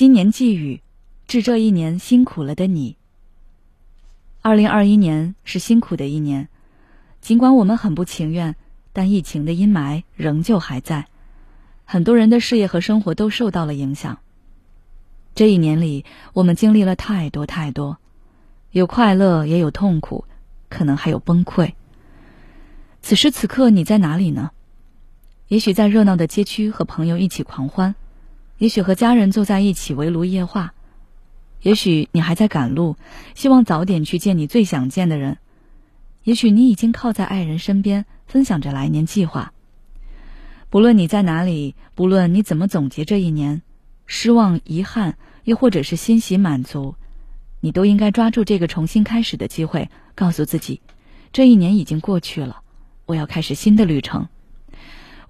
新年寄语，致这一年辛苦了的你。二零二一年是辛苦的一年，尽管我们很不情愿，但疫情的阴霾仍旧还在，很多人的事业和生活都受到了影响。这一年里，我们经历了太多太多，有快乐，也有痛苦，可能还有崩溃。此时此刻，你在哪里呢？也许在热闹的街区和朋友一起狂欢，也许和家人坐在一起围炉夜话，也许你还在赶路，希望早点去见你最想见的人，也许你已经靠在爱人身边，分享着来年计划。不论你在哪里，不论你怎么总结这一年，失望、遗憾，又或者是欣喜、满足，你都应该抓住这个重新开始的机会，告诉自己，这一年已经过去了，我要开始新的旅程。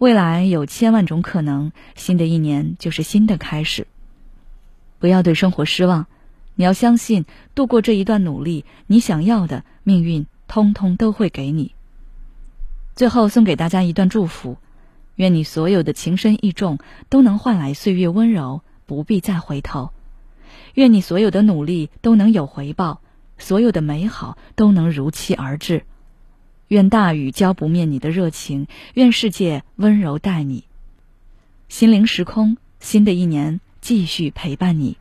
未来有千万种可能，新的一年就是新的开始。不要对生活失望，你要相信，度过这一段努力，你想要的命运通通都会给你。最后送给大家一段祝福：愿你所有的情深意重都能换来岁月温柔，不必再回头；愿你所有的努力都能有回报，所有的美好都能如期而至。愿大雨浇不灭你的热情，愿世界温柔待你。心灵时空，新的一年继续陪伴你。